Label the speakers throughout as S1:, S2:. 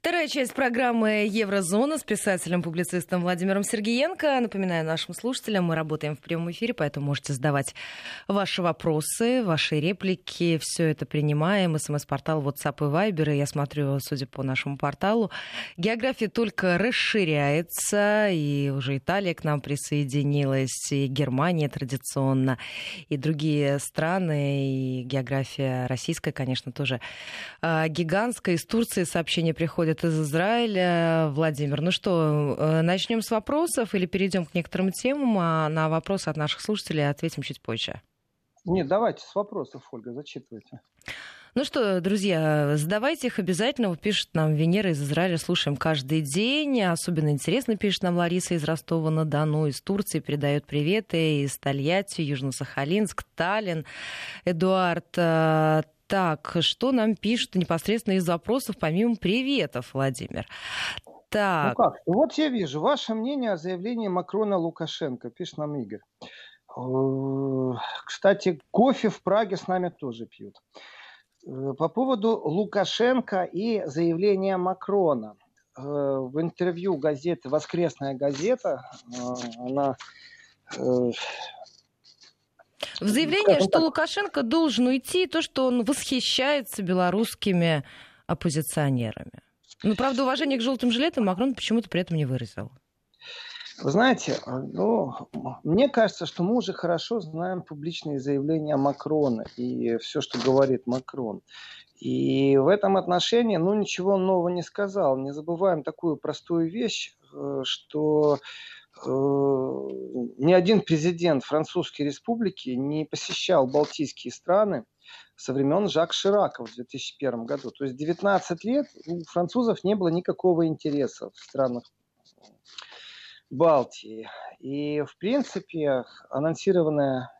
S1: Вторая часть программы «Еврозона» с писателем-публицистом Владимиром Сергеенко. Напоминаю нашим слушателям, мы работаем в прямом эфире, поэтому можете задавать ваши вопросы, ваши реплики. Все это принимаем. СМС-портал WhatsApp и Viber. Я смотрю, судя по нашему порталу, география только расширяется. И уже Италия к нам присоединилась, и Германия традиционно, и другие страны. И география российская, конечно, тоже а, гигантская. Из Турции сообщения приходят приходят из Израиля. Владимир, ну что, э, начнем с вопросов или перейдем к некоторым темам, а на вопросы от наших слушателей ответим чуть позже?
S2: Нет, давайте с вопросов, Ольга, зачитывайте.
S1: Ну что, друзья, задавайте их обязательно. Пишет нам Венера из Израиля, слушаем каждый день. Особенно интересно пишет нам Лариса из Ростова-на-Дону, из Турции, передает приветы из Тольятти, Южно-Сахалинск, Таллин. Эдуард э, так, что нам пишут непосредственно из запросов, помимо приветов, Владимир?
S2: Так. Ну как? Вот я вижу. Ваше мнение о заявлении Макрона Лукашенко, пишет нам Игорь. Э, кстати, кофе в Праге с нами тоже пьют. Э, по поводу Лукашенко и заявления Макрона. Э, в интервью газеты «Воскресная газета» она
S1: в заявлении, что Лукашенко должен уйти, то, что он восхищается белорусскими оппозиционерами. Ну, правда, уважение к желтым жилетам Макрон почему-то при этом не выразил.
S2: Вы знаете, ну, мне кажется, что мы уже хорошо знаем публичные заявления Макрона и все, что говорит Макрон. И в этом отношении, ну, ничего нового не сказал. Не забываем такую простую вещь, э, что Э, ни один президент Французской республики не посещал Балтийские страны со времен Жак Ширака в 2001 году. То есть 19 лет у французов не было никакого интереса в странах Балтии. И, в принципе, анонсированная Э,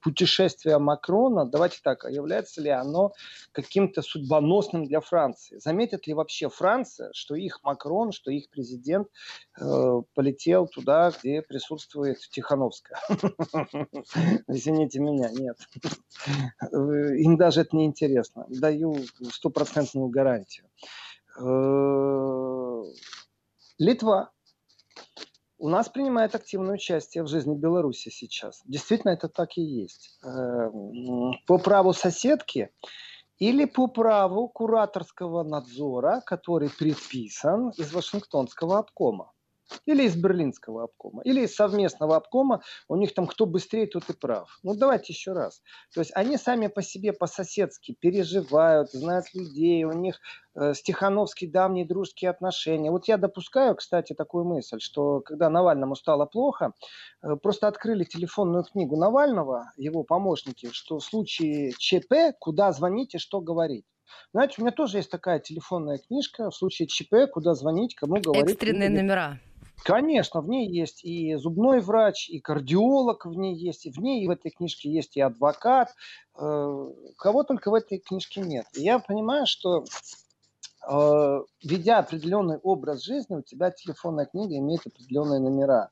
S2: путешествие Макрона, давайте так, является ли оно каким-то судьбоносным для Франции? Заметит ли вообще Франция, что их Макрон, что их президент э, полетел туда, где присутствует Тихановская? Извините меня, нет. Им даже это не интересно. Даю стопроцентную гарантию. Э, Литва у нас принимает активное участие в жизни Беларуси сейчас. Действительно, это так и есть. Эм, по праву соседки или по праву кураторского надзора, который предписан из Вашингтонского обкома или из берлинского обкома, или из совместного обкома, у них там кто быстрее, тот и прав. Ну давайте еще раз. То есть они сами по себе по-соседски переживают, знают людей, у них э, стихановские давние дружеские отношения. Вот я допускаю, кстати, такую мысль, что когда Навальному стало плохо, э, просто открыли телефонную книгу Навального, его помощники, что в случае ЧП, куда звонить и что говорить. Знаете, у меня тоже есть такая телефонная книжка в случае ЧП, куда звонить, кому говорить.
S1: Экстренные номера.
S2: Конечно, в ней есть и зубной врач, и кардиолог в ней есть, и в ней и в этой книжке есть и адвокат. Э, кого только в этой книжке нет. Я понимаю, что э, ведя определенный образ жизни, у тебя телефонная книга имеет определенные номера.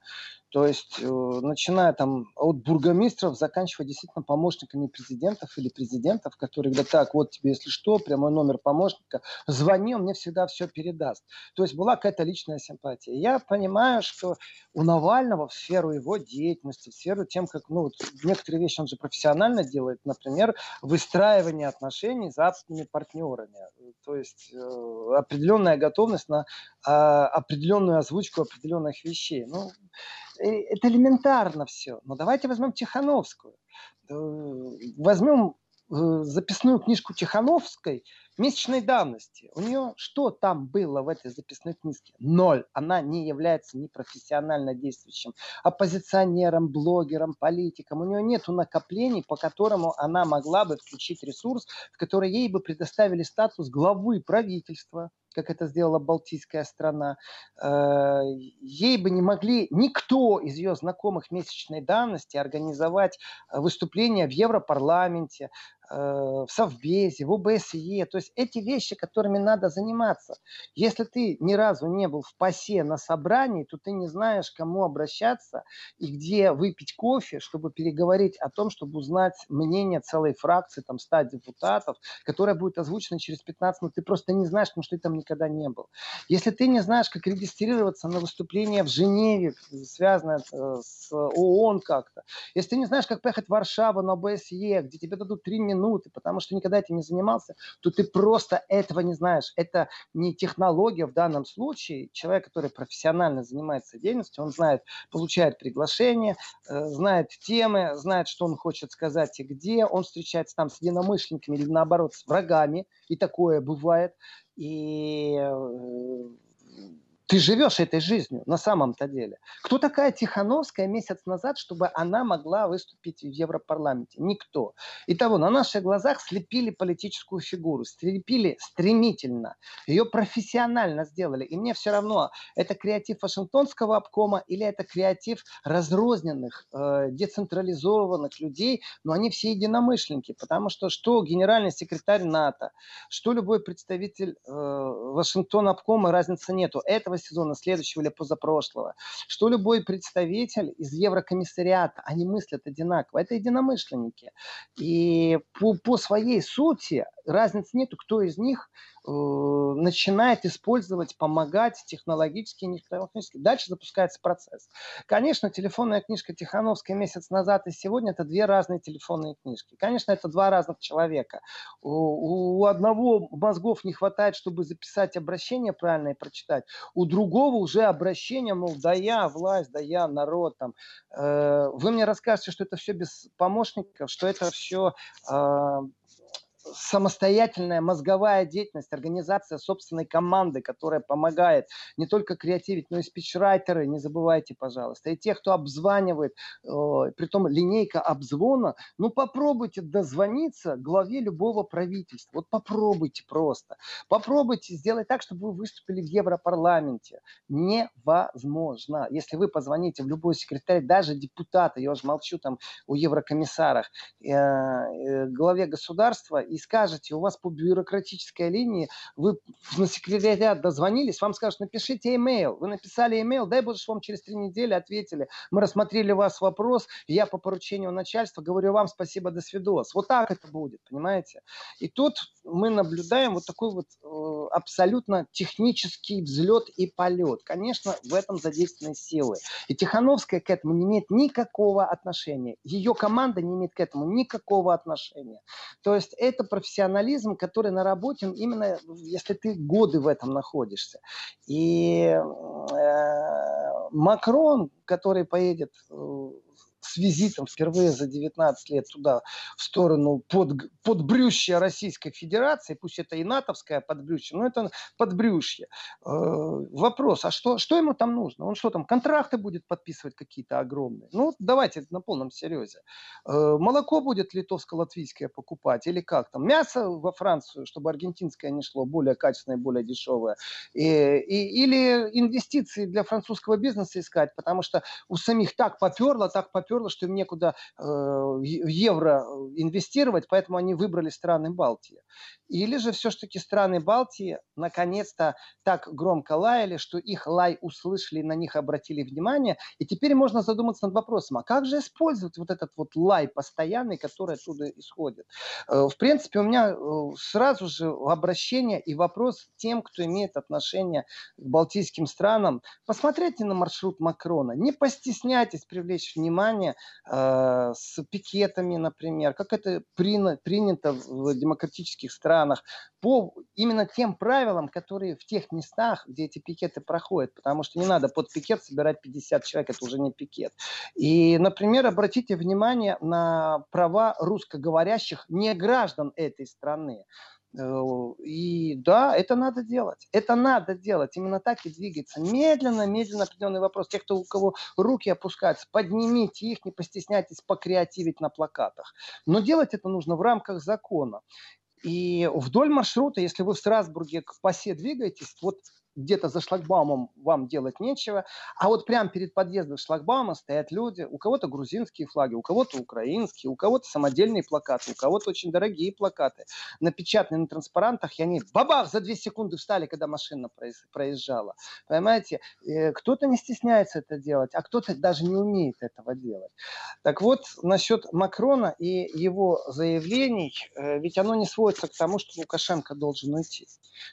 S2: То есть, э, начиная там от бургомистров, заканчивая действительно помощниками президентов или президентов, которые говорят, так, вот тебе, если что, прямой номер помощника, звони, он мне всегда все передаст. То есть, была какая-то личная симпатия. Я понимаю, что у Навального в сферу его деятельности, в сферу тем, как, ну, вот некоторые вещи он же профессионально делает, например, выстраивание отношений с западными партнерами. То есть, э, определенная готовность на э, определенную озвучку определенных вещей. Ну, это элементарно все. Но давайте возьмем Тихановскую. Э, возьмем э, записную книжку Тихановской месячной давности. У нее что там было в этой записной книжке? Ноль. Она не является ни профессионально действующим оппозиционером, блогером, политиком. У нее нет накоплений, по которому она могла бы включить ресурс, в который ей бы предоставили статус главы правительства, как это сделала Балтийская страна, э, ей бы не могли никто из ее знакомых месячной давности организовать э, выступление в Европарламенте, в Совбезе, в ОБСЕ. То есть эти вещи, которыми надо заниматься. Если ты ни разу не был в ПАСЕ на собрании, то ты не знаешь, кому обращаться и где выпить кофе, чтобы переговорить о том, чтобы узнать мнение целой фракции, там, 100 депутатов, которая будет озвучена через 15 минут. Ты просто не знаешь, потому что ты там никогда не был. Если ты не знаешь, как регистрироваться на выступление в Женеве, связанное э, с ООН как-то, если ты не знаешь, как поехать в Варшаву на ОБСЕ, где тебе дадут 3 минуты, потому что никогда этим не занимался, то ты просто этого не знаешь. Это не технология в данном случае. Человек, который профессионально занимается деятельностью, он знает, получает приглашение, э, знает темы, знает, что он хочет сказать и где. Он встречается там с единомышленниками или наоборот с врагами, и такое бывает. И э, ты живешь этой жизнью на самом-то деле. Кто такая Тихановская месяц назад, чтобы она могла выступить в Европарламенте? Никто. Итого, на наших глазах слепили политическую фигуру, слепили стремительно, ее профессионально сделали. И мне все равно, это креатив Вашингтонского обкома или это креатив разрозненных, э, децентрализованных людей, но они все единомышленники, потому что что генеральный секретарь НАТО, что любой представитель э, Вашингтона обкома, разницы нету. Этого сезона, следующего или позапрошлого, что любой представитель из Еврокомиссариата, они мыслят одинаково. Это единомышленники. И по, по своей сути разницы нету, кто из них начинает использовать, помогать технологически и нетехнологически. Дальше запускается процесс. Конечно, телефонная книжка Тихановская месяц назад и сегодня это две разные телефонные книжки. Конечно, это два разных человека. У, одного мозгов не хватает, чтобы записать обращение правильно и прочитать. У другого уже обращение, мол, да я власть, да я народ. Там. Э, вы мне расскажете, что это все без помощников, что это все самостоятельная мозговая деятельность, организация собственной команды, которая помогает не только креативить, но и спичрайтеры, не забывайте, пожалуйста, и тех, кто обзванивает, э, притом линейка обзвона, ну попробуйте дозвониться главе любого правительства, вот попробуйте просто, попробуйте сделать так, чтобы вы выступили в Европарламенте, невозможно, если вы позвоните в любой секретарь, даже депутата, я уже молчу там о еврокомиссарах, э, э, главе государства и скажете, у вас по бюрократической линии, вы на секретариат дозвонились, вам скажут, напишите имейл. Вы написали имейл, дай боже, что вам через три недели ответили. Мы рассмотрели вас вопрос, я по поручению начальства говорю вам спасибо, до свидос. Вот так это будет, понимаете? И тут мы наблюдаем вот такой вот э, абсолютно технический взлет и полет. Конечно, в этом задействованы силы. И Тихановская к этому не имеет никакого отношения. Ее команда не имеет к этому никакого отношения. То есть это это профессионализм, который наработан именно, если ты годы в этом находишься. И э, Макрон, который поедет э, с визитом впервые за 19 лет туда, в сторону под, подбрющья Российской Федерации, пусть это и натовское подбрюшье, но это подбрюшье. Э, вопрос, а что, что ему там нужно? Он что там, контракты будет подписывать какие-то огромные? Ну, давайте на полном серьезе. Э, молоко будет литовско-латвийское покупать или как там? Мясо во Францию, чтобы аргентинское не шло, более качественное, более дешевое. И, и, или инвестиции для французского бизнеса искать, потому что у самих так поперло, так поперло, что им некуда э, евро инвестировать, поэтому они выбрали страны Балтии. Или же все-таки страны Балтии наконец-то так громко лаяли, что их лай услышали, на них обратили внимание, и теперь можно задуматься над вопросом, а как же использовать вот этот вот лай постоянный, который оттуда исходит? Э, в принципе, у меня э, сразу же обращение и вопрос тем, кто имеет отношение к балтийским странам. Посмотрите на маршрут Макрона, не постесняйтесь привлечь внимание э, с пикетами, например, как это принято в демократических странах, по именно тем правилам, которые в тех местах, где эти пикеты проходят, потому что не надо под пикет собирать 50 человек, это уже не пикет. И, например, обратите внимание на права русскоговорящих не граждан этой страны. Э, и да, это надо делать. Это надо делать. Именно так и двигаться. Медленно, медленно определенный вопрос. Те, кто у кого руки опускаются, поднимите их, не постесняйтесь покреативить на плакатах. Но делать это нужно в рамках закона. И вдоль маршрута, если вы в Страсбурге к ПАСЕ двигаетесь, вот где-то за шлагбаумом вам делать нечего, а вот прямо перед подъездом шлагбаума стоят люди, у кого-то грузинские флаги, у кого-то украинские, у кого-то самодельные плакаты, у кого-то очень дорогие плакаты, напечатанные на транспарантах, и они бабах за две секунды встали, когда машина проезжала. Понимаете, э, кто-то не стесняется это делать, а кто-то даже не умеет этого делать. Так вот, насчет Макрона и его заявлений, э, ведь оно не сводится к тому, что Лукашенко должен уйти.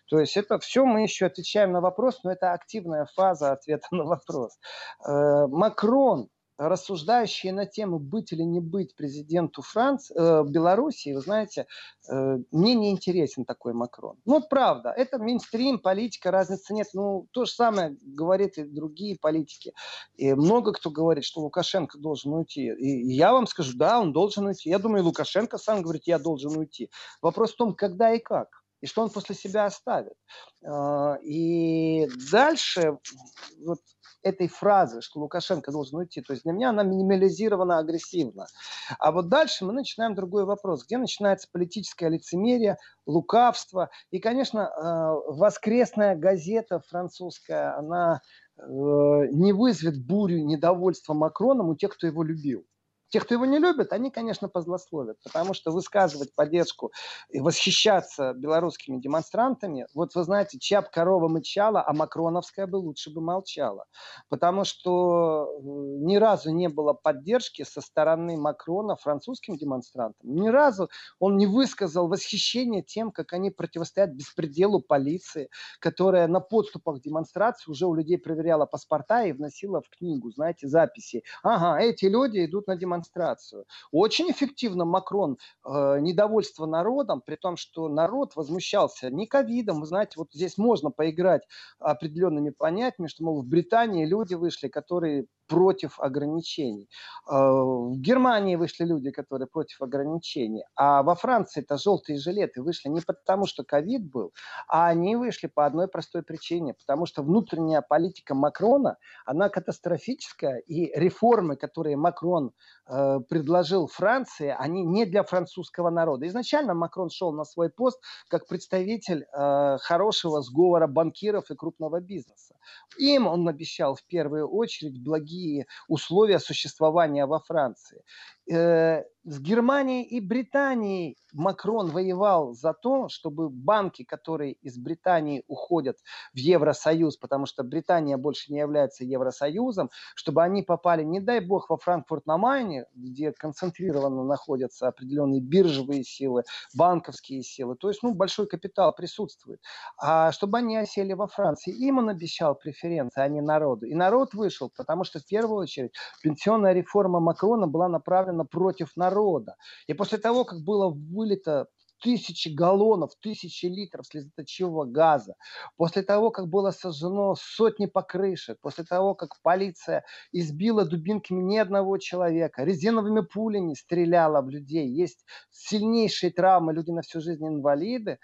S2: То есть это все мы еще отвечаем на вопрос, но это активная фаза ответа на вопрос. Э, Макрон рассуждающие на тему быть или не быть президенту Франции, э, Белоруссии, вы знаете, э, мне не интересен такой Макрон. Ну, правда, это мейнстрим, политика, разницы нет. Ну, то же самое говорят и другие политики. И много кто говорит, что Лукашенко должен уйти. И я вам скажу, да, он должен уйти. Я думаю, Лукашенко сам говорит, я должен уйти. Вопрос в том, когда и как и что он после себя оставит. А, и дальше вот этой фразы, что Лукашенко должен уйти, то есть для меня она минимализирована агрессивно. А вот дальше мы начинаем другой вопрос, где начинается политическое лицемерие, лукавство. И, конечно, а, воскресная газета французская, она э, не вызовет бурю недовольства Макроном у тех, кто его любил. Те, кто его не любит, они, конечно, позлословят, потому что высказывать поддержку и восхищаться белорусскими демонстрантами, вот вы знаете, чья бы корова мычала, а Макроновская бы лучше бы молчала. Потому что э, ни разу не было поддержки со стороны Макрона французским демонстрантам. Ни разу он не высказал восхищение тем, как они противостоят беспределу полиции, которая на подступах демонстрации уже у людей проверяла паспорта и вносила в книгу, знаете, записи. Ага, эти люди идут на демонстрацию демонстрацию. Очень эффективно Макрон э, недовольство народом, при том, что народ возмущался не ковидом. Вы знаете, вот здесь можно поиграть определенными понятиями, что, мол, в Британии люди вышли, которые против ограничений. Э, в Германии вышли люди, которые против ограничений. А во Франции это желтые жилеты вышли не потому, что ковид был, а они вышли по одной простой причине. Потому что внутренняя политика Макрона, она катастрофическая. И реформы, которые Макрон э, предложил Франции, они не для французского народа. Изначально Макрон шел на свой пост как представитель э, хорошего сговора банкиров и крупного бизнеса. Им он обещал в первую очередь благие условия существования во Франции. С Германией и Британией Макрон воевал за то, чтобы банки, которые из Британии уходят в Евросоюз, потому что Британия больше не является Евросоюзом, чтобы они попали, не дай бог, во Франкфурт на Майне, где концентрированно находятся определенные биржевые силы, банковские силы, то есть ну, большой капитал присутствует, а чтобы они осели во Франции. Им он обещал преференции, а не народу. И народ вышел, потому что в первую очередь пенсионная реформа Макрона была направлена против народа. И после того, как было вылито тысячи галлонов, тысячи литров слезоточивого газа, после того, как было сожжено сотни покрышек, после того, как полиция избила дубинками ни одного человека, резиновыми пулями стреляла в людей, есть сильнейшие травмы, люди на всю жизнь инвалиды,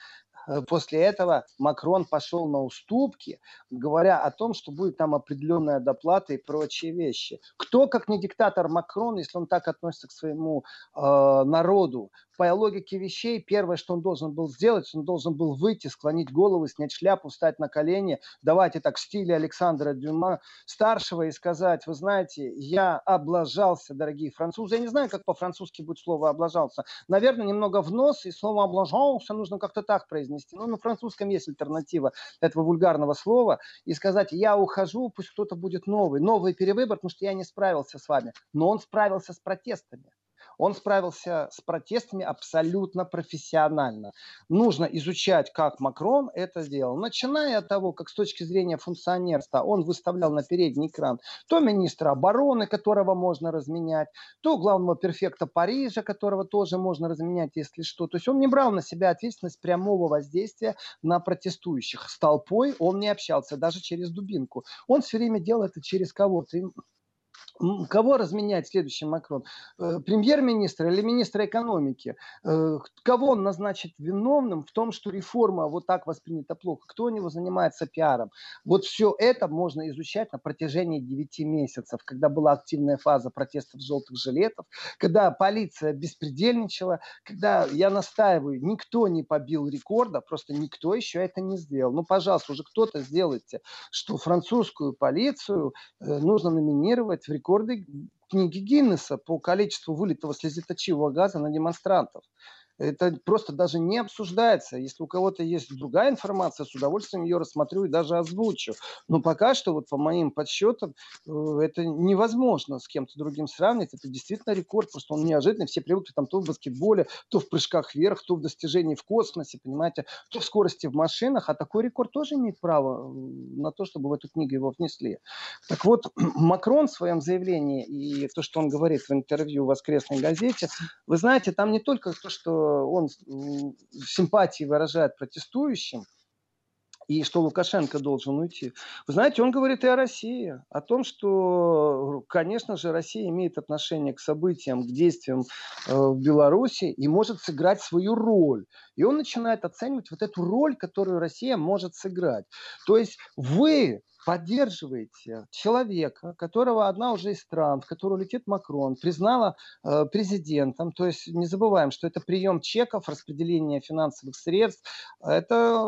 S2: после этого Макрон пошел на уступки, говоря о том, что будет там определенная доплата и прочие вещи. Кто, как не диктатор Макрон, если он так относится к своему э, народу, по логике вещей, первое, что он должен был сделать, он должен был выйти, склонить голову, снять шляпу, встать на колени, давайте так в стиле Александра Дюма старшего и сказать, вы знаете, я облажался, дорогие французы. Я не знаю, как по-французски будет слово облажался. Наверное, немного в нос, и слово облажался нужно как-то так произнести произнести. Ну, на французском есть альтернатива этого вульгарного слова. И сказать, я ухожу, пусть кто-то будет новый. Новый перевыбор, потому что я не справился с вами. Но он справился с протестами. Он справился с протестами абсолютно профессионально. Нужно изучать, как Макрон это сделал. Начиная от того, как с точки зрения функционерства он выставлял на передний экран то министра обороны, которого можно разменять, то главного перфекта Парижа, которого тоже можно разменять, если что. То есть он не брал на себя ответственность прямого воздействия на протестующих. С толпой он не общался, даже через дубинку. Он все время делал это через кого-то Кого разменять следующий Макрон? Э, премьер-министра или министра экономики? Э, кого он назначит виновным в том, что реформа вот так воспринята плохо? Кто у него занимается пиаром? Вот все это можно изучать на протяжении 9 месяцев, когда была активная фаза протестов желтых жилетов, когда полиция беспредельничала, когда, я настаиваю, никто не побил рекорда, просто никто еще это не сделал. Ну, пожалуйста, уже кто-то сделайте, что французскую полицию э, нужно номинировать в рекорды книги Гиннесса по количеству вылитого слезоточивого газа на демонстрантов. Это просто даже не обсуждается. Если у кого-то есть другая информация, с удовольствием ее рассмотрю и даже озвучу. Но пока что, вот по моим подсчетам, э, это невозможно с кем-то другим сравнить. Это действительно рекорд, просто он неожиданный. Все привыкли там то в баскетболе, то в прыжках вверх, то в достижении в космосе, понимаете, то в скорости в машинах. А такой рекорд тоже имеет право на то, чтобы в эту книгу его внесли. Так вот, Макрон в своем заявлении и то, что он говорит в интервью в воскресной газете, вы знаете, там не только то, что он симпатии выражает протестующим, и что Лукашенко должен уйти. Вы знаете, он говорит и о России, о том, что, конечно же, Россия имеет отношение к событиям, к действиям э, в Беларуси и может сыграть свою роль. И он начинает оценивать вот эту роль, которую Россия может сыграть. То есть вы поддерживаете человека, которого одна уже из стран, в которую летит Макрон, признала э, президентом. То есть не забываем, что это прием чеков, распределение финансовых средств. Это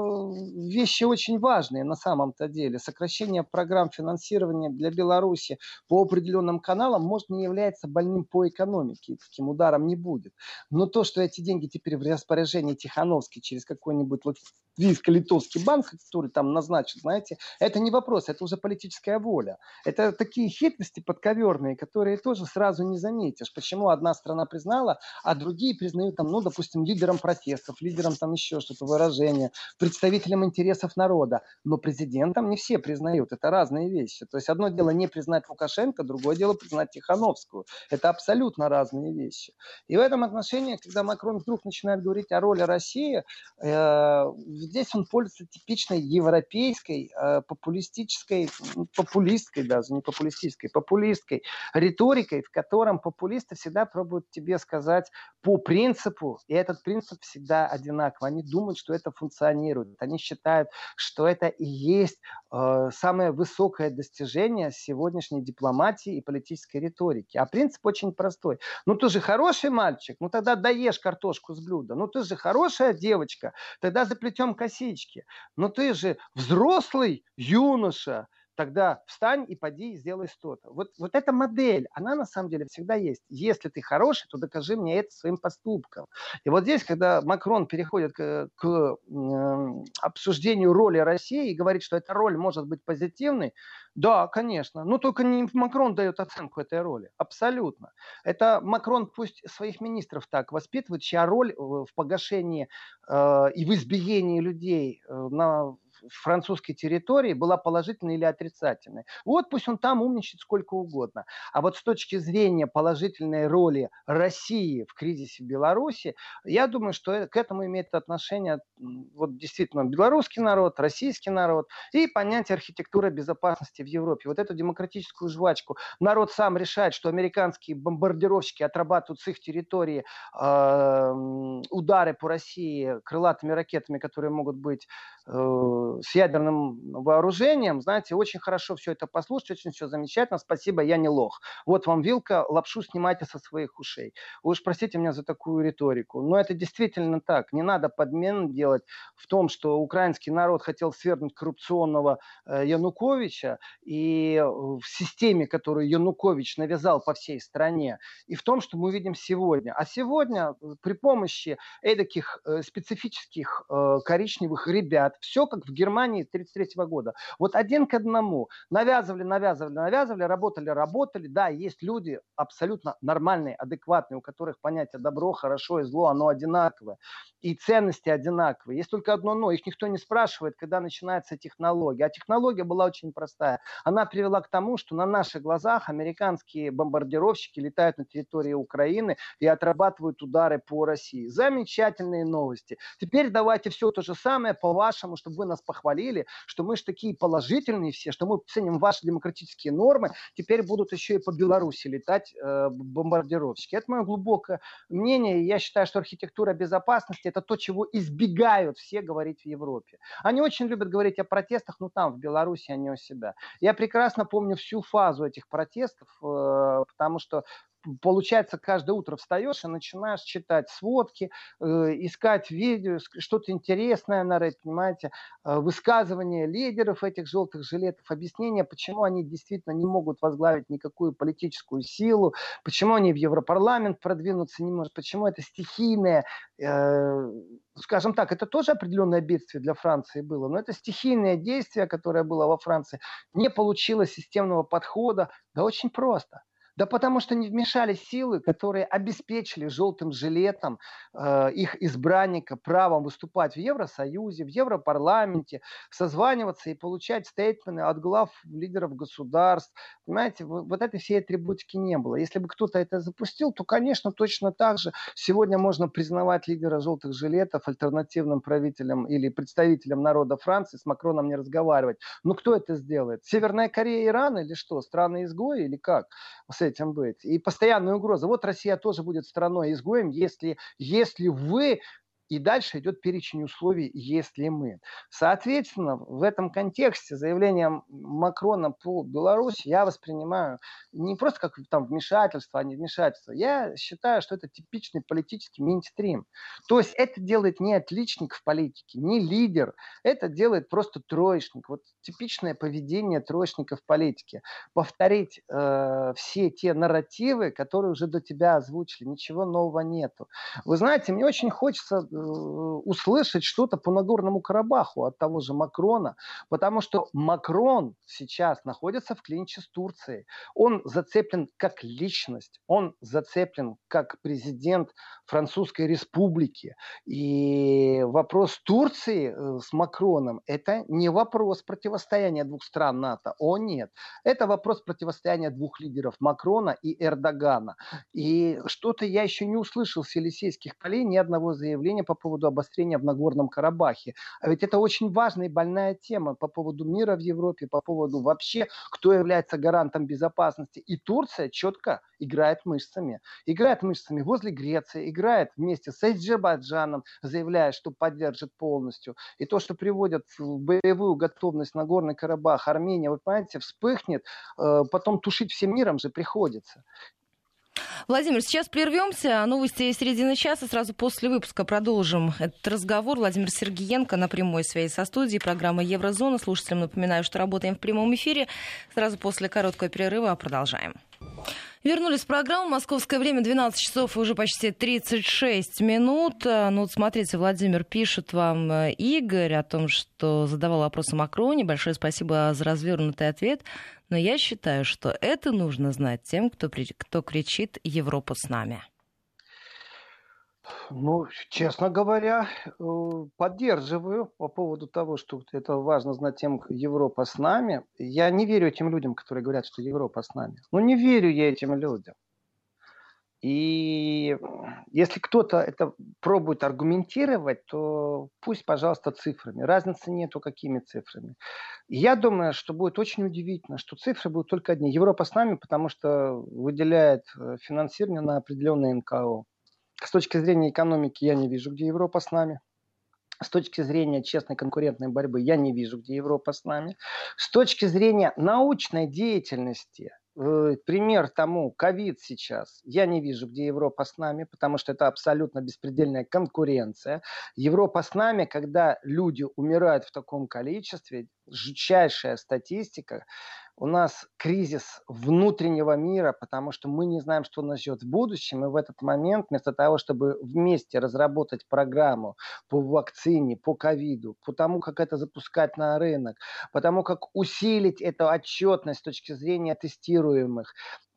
S2: вещи очень важные на самом-то деле. Сокращение программ финансирования для Беларуси по определенным каналам может не является больным по экономике. Таким ударом не будет. Но то, что эти деньги теперь в распоряжении Тихановской через какой-нибудь латвийско-литовский банк, который там назначен, знаете, это не вопрос вопрос, это уже политическая воля. Это такие хитрости подковерные, которые тоже сразу не заметишь. Почему одна страна признала, а другие признают, там, ну, допустим, лидером протестов, лидером там еще что-то, выражение, представителем интересов народа. Но президентом не все признают. Это разные вещи. То есть одно дело не признать Лукашенко, другое дело признать Тихановскую. Это абсолютно разные вещи. И в этом отношении, когда Макрон вдруг начинает говорить о роли России, э, здесь он пользуется типичной европейской э, популистической популистической, популистской даже, не популистической, популистской риторикой, в котором популисты всегда пробуют тебе сказать по принципу, и этот принцип всегда одинаковый. Они думают, что это функционирует. Они считают, что это и есть э, самое высокое достижение сегодняшней дипломатии и политической риторики. А принцип очень простой. Ну ты же хороший мальчик, ну тогда даешь картошку с блюда. Ну ты же хорошая девочка, тогда заплетем косички. Ну ты же взрослый юноша, юноша, тогда встань и поди и сделай что-то. Вот, вот эта модель, она на самом деле всегда есть. Если ты хороший, то докажи мне это своим поступком. И вот здесь, когда Макрон переходит к, к э, обсуждению роли России и говорит, что эта роль может быть позитивной, да, конечно. Но только не Макрон дает оценку этой роли. Абсолютно. Это Макрон пусть своих министров так воспитывает, чья роль в погашении э, и в избиении людей э, на французской территории была положительной или отрицательной. Вот пусть он там умничает сколько угодно. А вот с точки зрения положительной роли России в кризисе Беларуси, я думаю, что к этому имеет отношение вот действительно белорусский народ, российский народ и понятие архитектуры безопасности в Европе. Вот эту демократическую жвачку. Народ сам решает, что американские бомбардировщики отрабатывают с их территории э, удары по России крылатыми ракетами, которые могут быть э, с ядерным вооружением, знаете, очень хорошо все это послушать, очень все замечательно, спасибо, я не лох. Вот вам вилка, лапшу снимайте со своих ушей. Уж простите меня за такую риторику, но это действительно так. Не надо подмен делать в том, что украинский народ хотел свергнуть коррупционного э, Януковича и э, в системе, которую Янукович навязал по всей стране, и в том, что мы видим сегодня. А сегодня э, при помощи эдаких специфических коричневых ребят, все как в Германии, Германии 1933 года. Вот один к одному. Навязывали, навязывали, навязывали, работали, работали. Да, есть люди абсолютно нормальные, адекватные, у которых понятие добро, хорошо и зло, оно одинаковое. И ценности одинаковые. Есть только одно но. Их никто не спрашивает, когда начинается технология. А технология была очень простая. Она привела к тому, что на наших глазах американские бомбардировщики летают на территории Украины и отрабатывают удары по России. Замечательные новости. Теперь давайте все то же самое по-вашему, чтобы вы нас похвалили, что мы же такие положительные все, что мы ценим ваши демократические нормы, теперь будут еще и по Беларуси летать э, бомбардировщики. Это мое глубокое мнение. Я считаю, что архитектура безопасности это то, чего избегают все говорить в Европе. Они очень любят говорить о протестах, но там, в Беларуси, они у себя. Я прекрасно помню всю фазу этих протестов, э, потому что получается, каждое утро встаешь и начинаешь читать сводки, э, искать видео, что-то интересное на Reddit, понимаете, э, высказывания лидеров этих желтых жилетов, объяснение, почему они действительно не могут возглавить никакую политическую силу, почему они в Европарламент продвинуться не могут, почему это стихийное, э, скажем так, это тоже определенное бедствие для Франции было, но это стихийное действие, которое было во Франции, не получило системного подхода, да очень просто – да потому что не вмешались силы, которые обеспечили желтым жилетом э, их избранника правом выступать в Евросоюзе, в Европарламенте, созваниваться и получать стейтменты от глав лидеров государств. Понимаете, вот, вот этой всей атрибутики не было. Если бы кто-то это запустил, то, конечно, точно так же сегодня можно признавать лидера желтых жилетов альтернативным правителем или представителем народа Франции, с Макроном не разговаривать. Ну кто это сделает? Северная Корея, Иран или что? Страны-изгои или как? С этим быть. И постоянная угроза. Вот Россия тоже будет страной-изгоем, если, если вы и дальше идет перечень условий, если мы. Соответственно, в этом контексте заявление Макрона по Беларуси я воспринимаю не просто как там вмешательство, а не вмешательство. Я считаю, что это типичный политический мейнстрим. То есть это делает не отличник в политике, не лидер. Это делает просто троечник. Вот типичное поведение троечника в политике. Повторить э, все те нарративы, которые уже до тебя озвучили. Ничего нового нету. Вы знаете, мне очень хочется услышать что-то по Нагорному Карабаху от того же Макрона, потому что Макрон сейчас находится в клинче с Турцией. Он зацеплен как личность, он зацеплен как президент Французской Республики. И вопрос Турции э, с Макроном – это не вопрос противостояния двух стран НАТО. О, нет. Это вопрос противостояния двух лидеров – Макрона и Эрдогана. И что-то я еще не услышал с Елисейских полей ни одного заявления по поводу обострения в Нагорном Карабахе. А ведь это очень важная и больная тема по поводу мира в Европе, по поводу вообще, кто является гарантом безопасности. И Турция четко играет мышцами. Играет мышцами возле Греции, играет вместе с Азербайджаном, заявляя, что поддержит полностью. И то, что приводят в боевую готовность на Горный Карабах, Армения, вы понимаете, вспыхнет, э, потом тушить всем миром же приходится.
S1: Владимир, сейчас прервемся. Новости середины часа. Сразу после выпуска продолжим этот разговор. Владимир Сергиенко на прямой связи со студией. Программа Еврозона. Слушателям напоминаю, что работаем в прямом эфире. Сразу после короткого перерыва продолжаем. Вернулись в программу. Московское время 12 часов и уже почти 36 минут. Ну вот смотрите, Владимир пишет вам э, Игорь о том, что задавал вопрос о Макроне. Большое спасибо за развернутый ответ. Но я считаю, что это нужно знать тем, кто, кто кричит «Европа с нами».
S2: Ну, честно говоря, э, поддерживаю по поводу того, что это важно знать тем, Европа с нами. Я не верю этим людям, которые говорят, что Европа с нами. Ну, не верю я этим людям. И если кто-то это пробует аргументировать, то пусть, пожалуйста, цифрами. Разницы нету, какими цифрами. Я думаю, что будет очень удивительно, что цифры будут только одни. Европа с нами, потому что выделяет э, финансирование на определенные НКО. С точки зрения экономики я не вижу, где Европа с нами. С точки зрения честной конкурентной борьбы я не вижу, где Европа с нами. С точки зрения научной деятельности, пример тому, ковид сейчас, я не вижу, где Европа с нами, потому что это абсолютно беспредельная конкуренция. Европа с нами, когда люди умирают в таком количестве, жутчайшая статистика, у нас кризис внутреннего мира, потому что мы не знаем, что нас ждет в будущем, и в этот момент вместо того, чтобы вместе разработать программу по вакцине, по ковиду, по тому, как это запускать на рынок, по тому, как усилить эту отчетность с точки зрения тестируемых,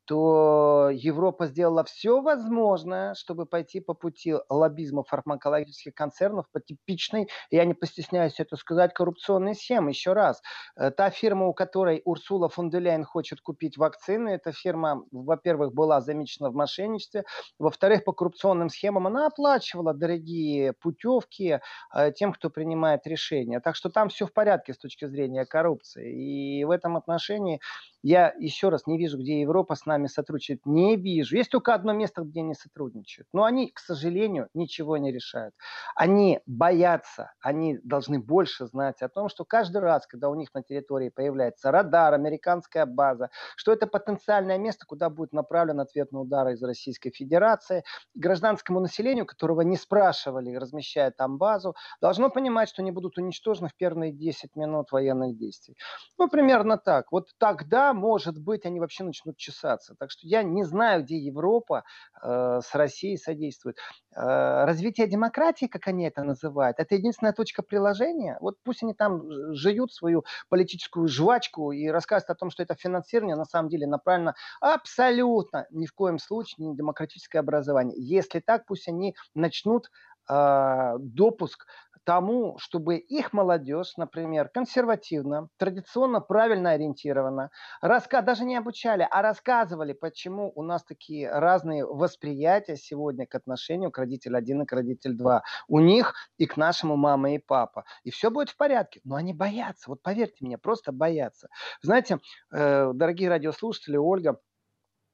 S2: то Европа сделала все возможное, чтобы пойти по пути лоббизма фармакологических концернов по типичной, я не постесняюсь это сказать, коррупционной схеме. Еще раз, э, та фирма, у которой Урсула фон де хочет купить вакцины, эта фирма, во-первых, была замечена в мошенничестве, во-вторых, по коррупционным схемам она оплачивала дорогие путевки э, тем, кто принимает решения. Так что там все в порядке с точки зрения коррупции. И в этом отношении я еще раз не вижу, где Европа с нами сотрудничает. Не вижу. Есть только одно место, где они сотрудничают. Но они, к сожалению, ничего не решают. Они боятся, они должны больше знать о том, что каждый раз, когда у них на территории появляется радар, американская база, что это потенциальное место, куда будет направлен ответный удар из Российской Федерации, гражданскому населению, которого не спрашивали, размещая там базу, должно понимать, что они будут уничтожены в первые 10 минут военных действий. Ну, примерно так. Вот тогда может быть, они вообще начнут чесаться. Так что я не знаю, где Европа э, с Россией содействует. Э, развитие демократии, как они это называют, это единственная точка приложения. Вот пусть они там жуют свою политическую жвачку и рассказывают о том, что это финансирование на самом деле направлено абсолютно ни в коем случае не демократическое образование. Если так, пусть они начнут э, допуск тому, чтобы их молодежь, например, консервативно, традиционно правильно ориентирована, раска... даже не обучали, а рассказывали, почему у нас такие разные восприятия сегодня к отношению к родителю один и к родителю два. У них и к нашему мама и папа. И все будет в порядке. Но они боятся. Вот поверьте мне, просто боятся. Знаете, э, дорогие радиослушатели, Ольга,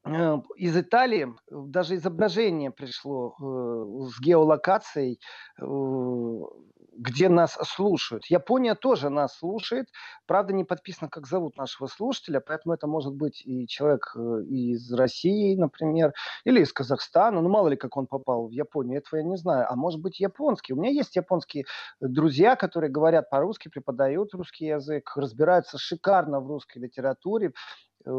S2: э, из Италии даже изображение пришло э, с геолокацией где нас слушают. Япония тоже нас слушает. Правда, не подписано, как зовут нашего слушателя, поэтому это может быть и человек э, из России, например, или из Казахстана. Ну, мало ли, как он попал в Японию, этого я не знаю. А может быть, японский. У меня есть японские друзья, которые говорят по-русски, преподают русский язык, разбираются шикарно в русской литературе э,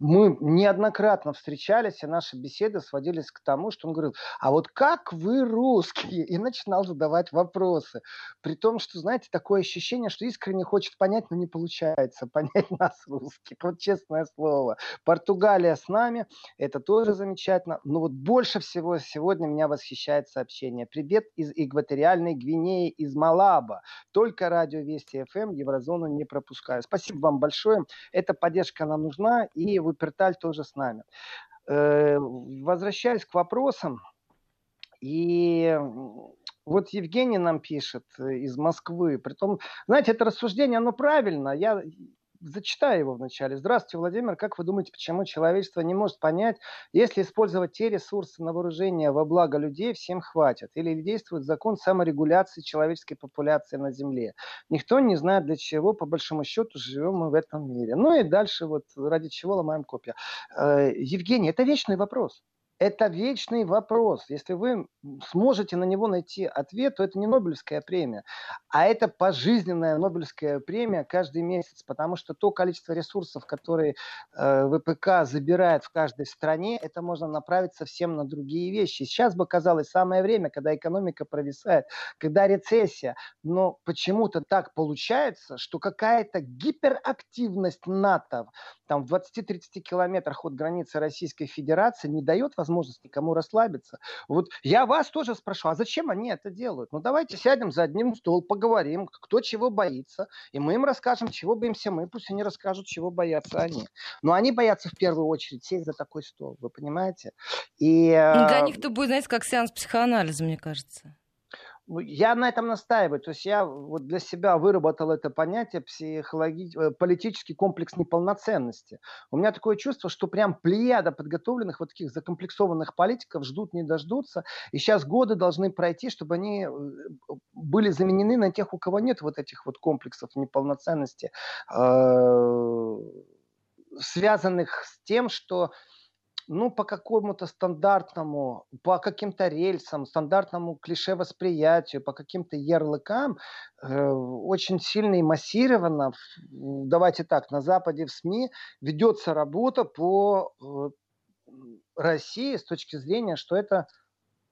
S2: мы неоднократно встречались, и наши беседы сводились к тому, что он говорил, а вот как вы русские? И начинал задавать вопросы. При том, что, знаете, такое ощущение, что искренне хочет понять, но не получается понять нас, русских. Вот честное слово. Португалия с нами, это тоже замечательно. Но вот больше всего сегодня меня восхищает сообщение. Привет из экваториальной Гвинеи, из Малаба. Только радио Вести ФМ, эм, Еврозону не пропускаю. Спасибо вам большое. Эта поддержка нам нужна, и Вуперталь тоже с нами. Э, возвращаясь к вопросам, и вот Евгений нам пишет э, из Москвы. Притом, знаете, это рассуждение, оно правильно. Я зачитаю его вначале. Здравствуйте, Владимир. Как вы думаете, почему человечество не может понять, если использовать те ресурсы на вооружение во благо людей, всем хватит? Или действует закон саморегуляции человеческой популяции на Земле? Никто не знает, для чего, по большому счету, живем мы в этом мире. Ну и дальше вот ради чего ломаем копья. Э, Евгений, это вечный вопрос. Это вечный вопрос. Если вы сможете на него найти ответ, то это не Нобелевская премия, а это пожизненная Нобелевская премия каждый месяц, потому что то количество ресурсов, которые э, ВПК забирает в каждой стране, это можно направить совсем на другие вещи. Сейчас бы казалось самое время, когда экономика провисает, когда рецессия, но почему-то так получается, что какая-то гиперактивность НАТО там в 20-30 километрах от границы Российской Федерации не дает возможности никому расслабиться. Вот я вас тоже спрошу, а зачем они это делают? Ну давайте сядем за одним стол, поговорим, кто чего боится, и мы им расскажем, чего боимся мы, пусть они расскажут, чего боятся они. Но они боятся в первую очередь сесть за такой стол, вы понимаете?
S1: И, ну, Для них это будет, знаете, как сеанс психоанализа, мне кажется.
S2: Я на этом настаиваю. То есть я вот для себя выработал это понятие психологи... Э, политический комплекс неполноценности. У меня такое чувство, что прям плеяда подготовленных вот таких закомплексованных политиков ждут, не дождутся. И сейчас годы должны пройти, чтобы они э, были заменены на тех, у кого нет вот этих вот комплексов неполноценности, э, связанных с тем, что ну, по какому-то стандартному, по каким-то рельсам, стандартному клише восприятию, по каким-то ярлыкам э, очень сильно и массированно, давайте так, на Западе в СМИ ведется работа по э, России с точки зрения, что это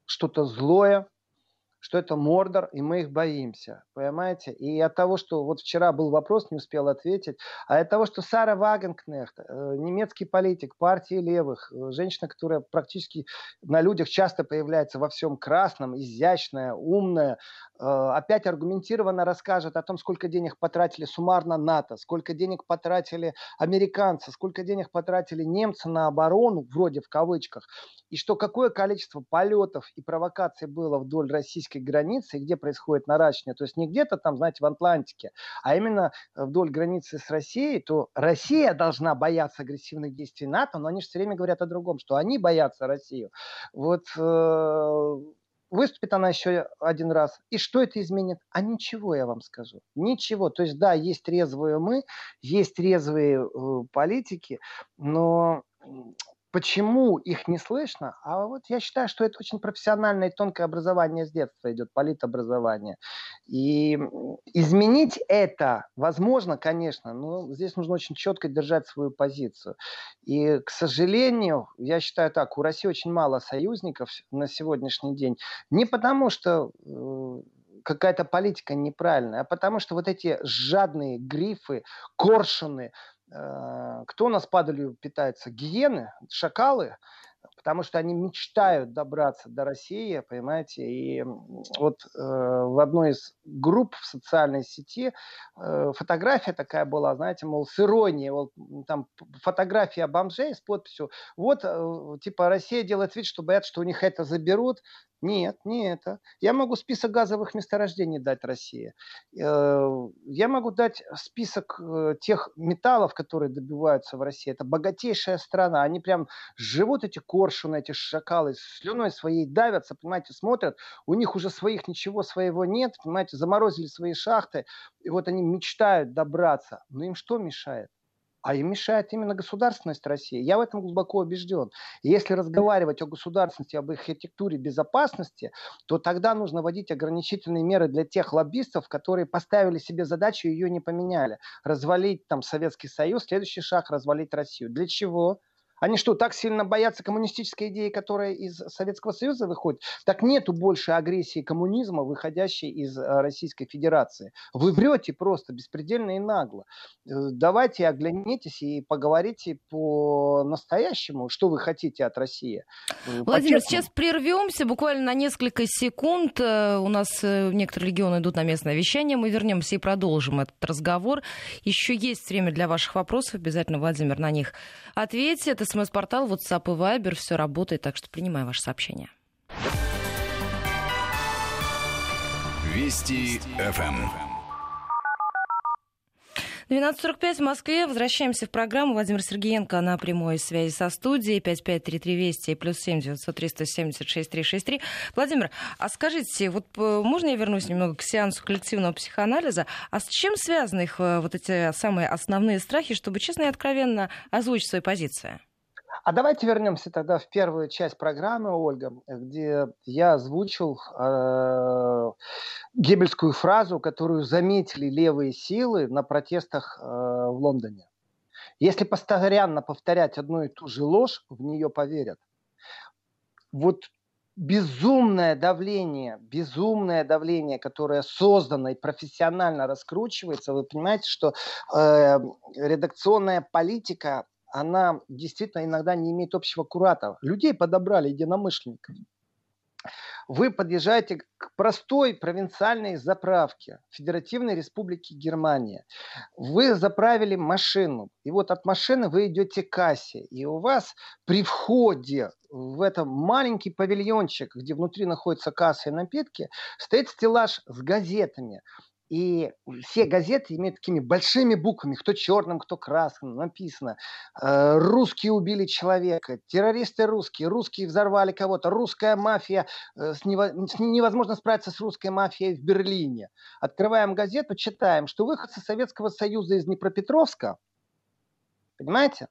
S2: что-то злое, что это Мордор, и мы их боимся, понимаете? И от того, что вот вчера был вопрос, не успел ответить, а от того, что Сара Вагенкнехт, э, немецкий политик партии левых, э, женщина, которая практически на людях часто появляется во всем красном, изящная, умная, э, опять аргументированно расскажет о том, сколько денег потратили суммарно НАТО, сколько денег потратили американцы, сколько денег потратили немцы на оборону, вроде в кавычках, и что какое количество полетов и провокаций было вдоль российской границы, и где происходит наращивание, то есть не где-то там, знаете, в Атлантике, а именно вдоль границы с Россией, то Россия должна бояться агрессивных действий НАТО, но они же все время говорят о другом, что они боятся Россию. Вот э, выступит она еще один раз. И что это изменит? А ничего, я вам скажу. Ничего. То есть, да, есть трезвые мы, есть трезвые э, политики, но Почему их не слышно? А вот я считаю, что это очень профессиональное и тонкое образование с детства идет, политобразование. И изменить это возможно, конечно, но здесь нужно очень четко держать свою позицию. И, к сожалению, я считаю так, у России очень мало союзников на сегодняшний день. Не потому, что э, какая-то политика неправильная, а потому что вот эти жадные грифы, коршуны, кто у нас падалью питается? Гиены, шакалы, потому что они мечтают добраться до России, понимаете, и вот э, в одной из групп в социальной сети э, фотография такая была, знаете, мол, с иронией, вот, там фотография бомжей с подписью, вот, э, типа, Россия делает вид, что боятся, что у них это заберут, нет, не это. Я могу список газовых месторождений дать России. Э, я могу дать список э, тех металлов, которые добиваются в России. Это богатейшая страна. Они прям живут, эти коршуны, эти шакалы, слюной своей давятся, понимаете, смотрят. У них уже своих ничего своего нет, понимаете, заморозили свои шахты. И вот они мечтают добраться. Но им что мешает? А им мешает именно государственность России. Я в этом глубоко убежден. Если разговаривать о государственности, об архитектуре безопасности, то тогда нужно вводить ограничительные меры для тех лоббистов, которые поставили себе задачу и ее не поменяли. Развалить там Советский Союз, следующий шаг развалить Россию. Для чего? Они что, так сильно боятся коммунистической идеи, которая из Советского Союза выходит? Так нету больше агрессии коммунизма, выходящей из э, Российской Федерации. Вы врете просто беспредельно и нагло. Э, давайте оглянитесь и поговорите по-настоящему, что вы хотите от России.
S1: Э, Владимир, сейчас прервемся буквально на несколько секунд. У нас некоторые регионы идут на местное вещание. Мы вернемся и продолжим этот разговор. Еще есть время для ваших вопросов. Обязательно, Владимир, на них ответит смс-портал, WhatsApp и Viber, все работает, так что принимаю ваше сообщение.
S3: Вести ФМ.
S1: 12.45 в Москве. Возвращаемся в программу. Владимир Сергеенко на прямой связи со студией. 553320 и плюс 7 976 363. Владимир, а скажите, вот э, можно я вернусь немного к сеансу коллективного психоанализа? А с чем связаны их э, вот эти самые основные страхи, чтобы честно и откровенно озвучить свои позиции?
S2: А давайте вернемся тогда в первую часть программы, Ольга, где я озвучил э, гебельскую фразу, которую заметили левые силы на протестах э, в Лондоне. Если постоянно повторять одну и ту же ложь, в нее поверят. Вот безумное давление, безумное давление, которое создано и профессионально раскручивается, вы понимаете, что э, редакционная политика она действительно иногда не имеет общего куратора. Людей подобрали, единомышленников. Вы подъезжаете к простой провинциальной заправке Федеративной Республики Германия. Вы заправили машину, и вот от машины вы идете к кассе, и у вас при входе в этом маленький павильончик, где внутри находится касса и напитки, стоит стеллаж с газетами. И все газеты имеют такими большими буквами, кто черным, кто красным, написано. Э, русские убили человека, террористы русские, русские взорвали кого-то, русская мафия, э, невозможно справиться с русской мафией в Берлине. Открываем газету, читаем, что выходцы Советского Союза из Днепропетровска, понимаете,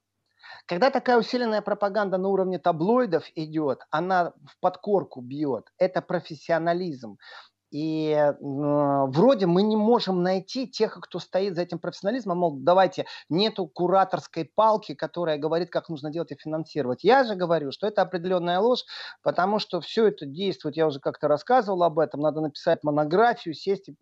S2: когда такая усиленная пропаганда на уровне таблоидов идет, она в подкорку бьет. Это профессионализм. И э, вроде мы не можем найти тех, кто стоит за этим профессионализмом, мол, давайте, нету кураторской палки, которая говорит, как нужно делать и финансировать. Я же говорю, что это определенная ложь, потому что все это действует, я уже как-то рассказывал об этом, надо написать монографию, сесть и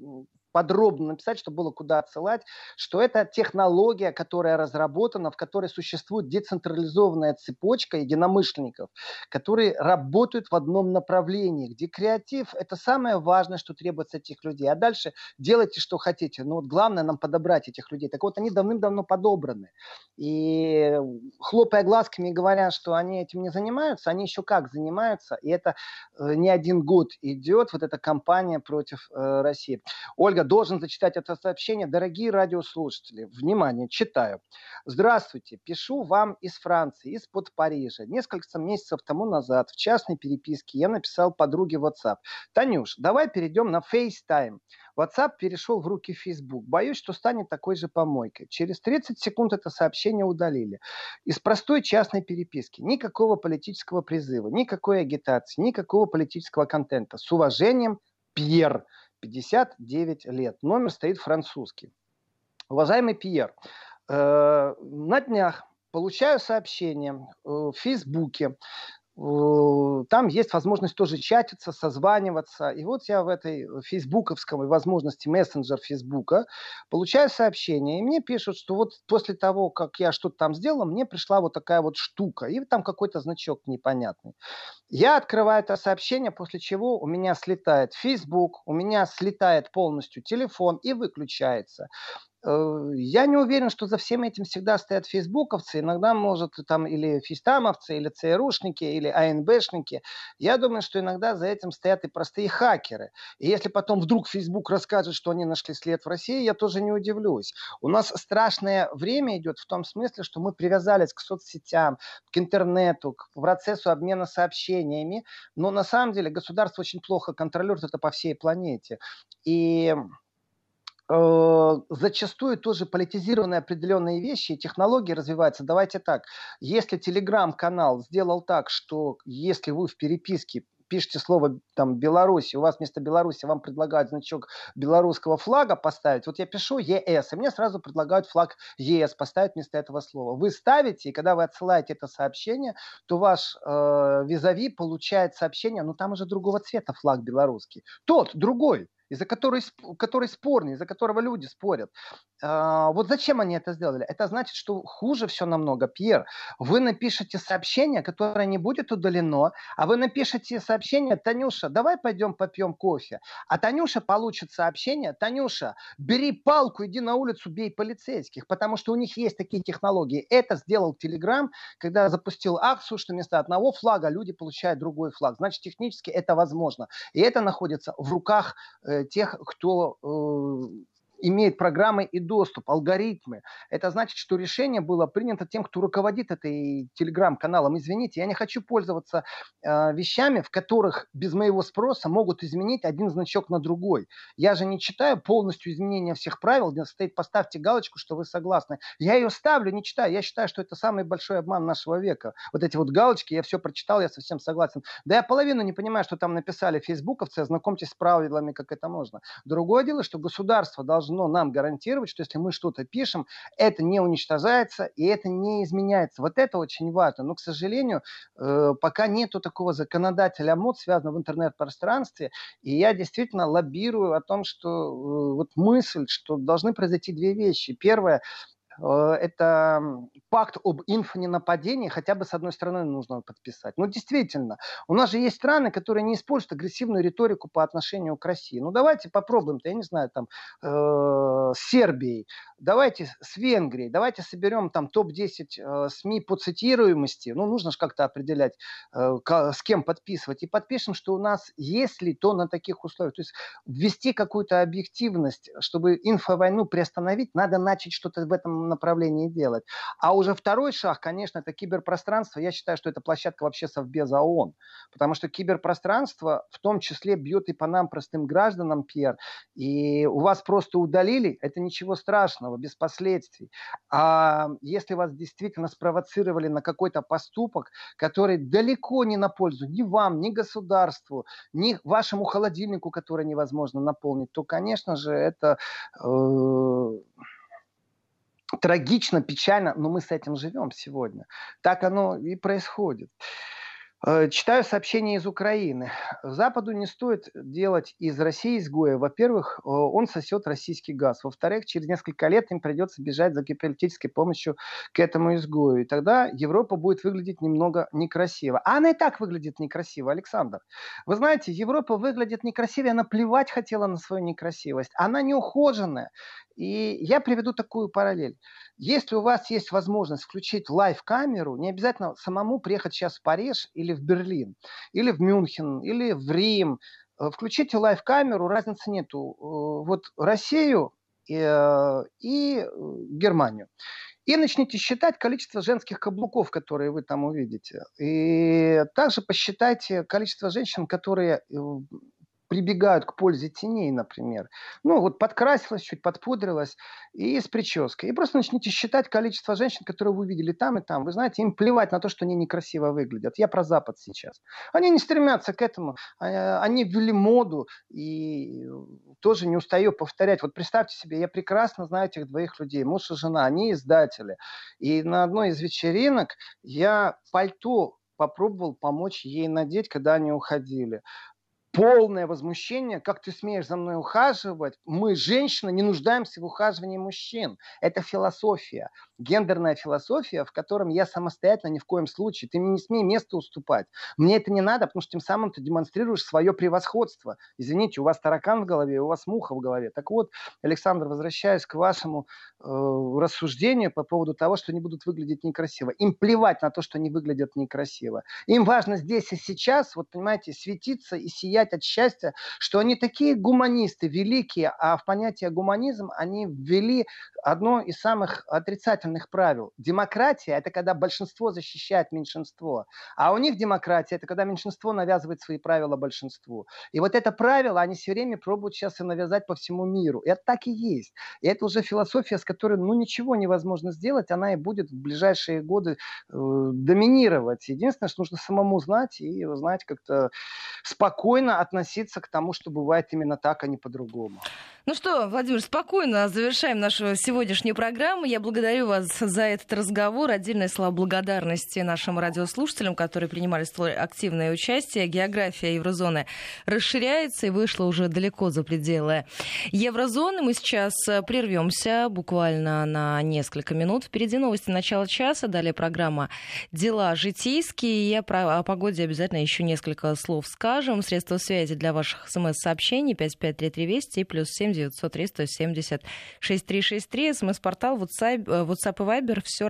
S2: подробно написать, чтобы было куда отсылать, что это технология, которая разработана, в которой существует децентрализованная цепочка единомышленников, которые работают в одном направлении, где креатив – это самое важное, что требуется этих людей. А дальше делайте, что хотите. Но вот главное нам подобрать этих людей. Так вот, они давным-давно подобраны. И хлопая глазками говоря, что они этим не занимаются, они еще как занимаются. И это э, не один год идет, вот эта кампания против э, России. Ольга, должен зачитать это сообщение. Дорогие радиослушатели, внимание, читаю. Здравствуйте, пишу вам из Франции, из-под Парижа. Несколько месяцев тому назад в частной переписке я написал подруге WhatsApp. Танюш, давай перейдем на FaceTime. WhatsApp перешел в руки Facebook. Боюсь, что станет такой же помойкой. Через 30 секунд это сообщение удалили. Из простой частной переписки. Никакого политического призыва, никакой агитации, никакого политического контента. С уважением, Пьер. 59 лет. Номер стоит французский. Уважаемый Пьер, э, на днях получаю сообщение э, в Фейсбуке там есть возможность тоже чатиться, созваниваться. И вот я в этой фейсбуковской возможности мессенджер Фейсбука получаю сообщение, и мне пишут, что вот после того, как я что-то там сделал, мне пришла вот такая вот штука, и там какой-то значок непонятный. Я открываю это сообщение, после чего у меня слетает Facebook, у меня слетает полностью телефон и выключается. Э, я не уверен, что за всем этим всегда стоят фейсбуковцы. Иногда, может, там или фистамовцы, или ЦРУшники, или АНБшники. Я думаю, что иногда за этим стоят и простые хакеры. И если потом вдруг Facebook расскажет, что они нашли след в России, я тоже не удивлюсь. У нас страшное время идет в том смысле, что мы привязались к соцсетям, к интернету, к процессу обмена сообщениями. Но на самом деле государство очень плохо контролирует это по всей планете. И зачастую тоже политизированные определенные вещи технологии развиваются. Давайте так, если телеграм-канал сделал так, что если вы в переписке пишете слово там Беларусь, у вас вместо Беларуси вам предлагают значок белорусского флага поставить. Вот я пишу ЕС, и мне сразу предлагают флаг ЕС поставить вместо этого слова. Вы ставите, и когда вы отсылаете это сообщение, то ваш э, визави получает сообщение, но там уже другого цвета флаг белорусский. Тот, другой из-за которой, который спорный, из-за которого люди спорят. А, вот зачем они это сделали? Это значит, что хуже все намного. Пьер, вы напишете сообщение, которое не будет удалено, а вы напишете сообщение, Танюша, давай пойдем попьем кофе. А Танюша получит сообщение, Танюша, бери палку, иди на улицу, бей полицейских, потому что у них есть такие технологии. Это сделал Телеграм, когда запустил акцию, что вместо одного флага люди получают другой флаг. Значит, технически это возможно. И это находится в руках э, тех, кто э, имеет программы и доступ, алгоритмы. Это значит, что решение было принято тем, кто руководит этой телеграм-каналом. Извините, я не хочу пользоваться э, вещами, в которых без моего спроса могут изменить один значок на другой. Я же не читаю полностью изменения всех правил, где стоит поставьте галочку, что вы согласны. Я ее ставлю, не читаю. Я считаю, что это самый большой обман нашего века. Вот эти вот галочки, я все прочитал, я совсем согласен. Да я половину не понимаю, что там написали фейсбуковцы, ознакомьтесь с правилами, как это можно. Другое дело, что государство должно должно нам гарантировать, что если мы что-то пишем, это не уничтожается и это не изменяется. Вот это очень важно. Но, к сожалению, э, пока нету такого законодателя мод, связанного в интернет-пространстве, и я действительно лоббирую о том, что э, вот мысль, что должны произойти две вещи. Первое, это пакт об инфоненападении хотя бы с одной стороны нужно подписать. Ну, действительно, у нас же есть страны, которые не используют агрессивную риторику по отношению к России. Ну, давайте попробуем-то, я не знаю, там, э, с Сербией, давайте с Венгрией, давайте соберем там топ-10 э, СМИ по цитируемости. Ну, нужно же как-то определять, э, с кем подписывать. И подпишем, что у нас, если то на таких условиях, то есть ввести какую-то объективность, чтобы инфовойну приостановить, надо начать что-то в этом направлении делать. А уже второй шаг, конечно, это киберпространство. Я считаю, что это площадка вообще Совбеза ООН. Потому что киберпространство в том числе бьет и по нам, простым гражданам, Пьер. И у вас просто удалили, это ничего страшного. без последствий. А если вас действительно спровоцировали на какой-то поступок, который далеко не на пользу ни вам, ни государству, ни вашему холодильнику, который невозможно наполнить, то, конечно же, это э, трагично, печально, но мы с этим живем сегодня. Так оно и происходит. Э, читаю сообщение из Украины. Западу не стоит делать из России изгоя. Во-первых, э, он сосет российский газ. Во-вторых, через несколько лет им придется бежать за геополитической помощью к этому изгою. И тогда Европа будет выглядеть немного некрасиво. А она и так выглядит некрасиво, Александр. Вы знаете, Европа выглядит некрасиво, она плевать хотела на свою некрасивость. Она неухоженная. И я приведу такую параллель. Если у вас есть возможность включить live-камеру, не обязательно самому приехать сейчас в Париж или в Берлин, или в Мюнхен, или в Рим. Э, включите live-камеру, разницы нету. Э, вот Россию и, э, и Германию. И начните считать количество женских каблуков, которые вы там увидите. И также посчитайте количество женщин, которые прибегают к пользе теней, например. Ну, вот подкрасилась, чуть подпудрилась и с прической. И просто начните считать количество женщин, которые вы видели там и там. Вы знаете, им плевать на то, что они некрасиво выглядят. Я про Запад сейчас. Они не стремятся к этому. А, они ввели моду и тоже не устаю повторять. Вот представьте себе, я прекрасно знаю этих двоих людей, муж и жена, они издатели. И на одной из вечеринок я пальто попробовал помочь ей надеть, когда они уходили полное возмущение, как ты смеешь за мной ухаживать? Мы, женщины, не нуждаемся в ухаживании мужчин. Это философия, гендерная философия, в котором я самостоятельно ни в коем случае, ты мне не смей место уступать. Мне это не надо, потому что тем самым ты демонстрируешь свое превосходство. Извините, у вас таракан в голове, у вас муха в голове. Так вот, Александр, возвращаясь к вашему э, рассуждению по поводу того, что они будут выглядеть некрасиво. Им плевать на то, что они выглядят некрасиво. Им важно здесь и сейчас, вот понимаете, светиться и сиять от счастья, что они такие гуманисты великие, а в понятие гуманизм они ввели одно из самых отрицательных правил. Демократия – это когда большинство защищает меньшинство, а у них демократия – это когда меньшинство навязывает свои правила большинству. И вот это правило они все время пробуют сейчас и навязать по всему миру. И это так и есть. И это уже философия, с которой ну, ничего невозможно сделать, она и будет в ближайшие годы э, доминировать. Единственное, что нужно самому знать и знать как-то спокойно относиться к тому, что бывает именно так, а не по-другому.
S1: Ну что, Владимир, спокойно завершаем нашу сегодняшнюю программу. Я благодарю вас за этот разговор. Отдельное слова благодарности нашим радиослушателям, которые принимали столь активное участие. География еврозоны расширяется и вышла уже далеко за пределы еврозоны. Мы сейчас прервемся буквально на несколько минут. Впереди новости начала часа, далее программа «Дела житейские». Я про, о погоде обязательно еще несколько слов скажем. Средства связи для ваших смс-сообщений 5533 Вести и плюс 7 903 170 6363. СМС-портал WhatsApp, WhatsApp и Viber. Все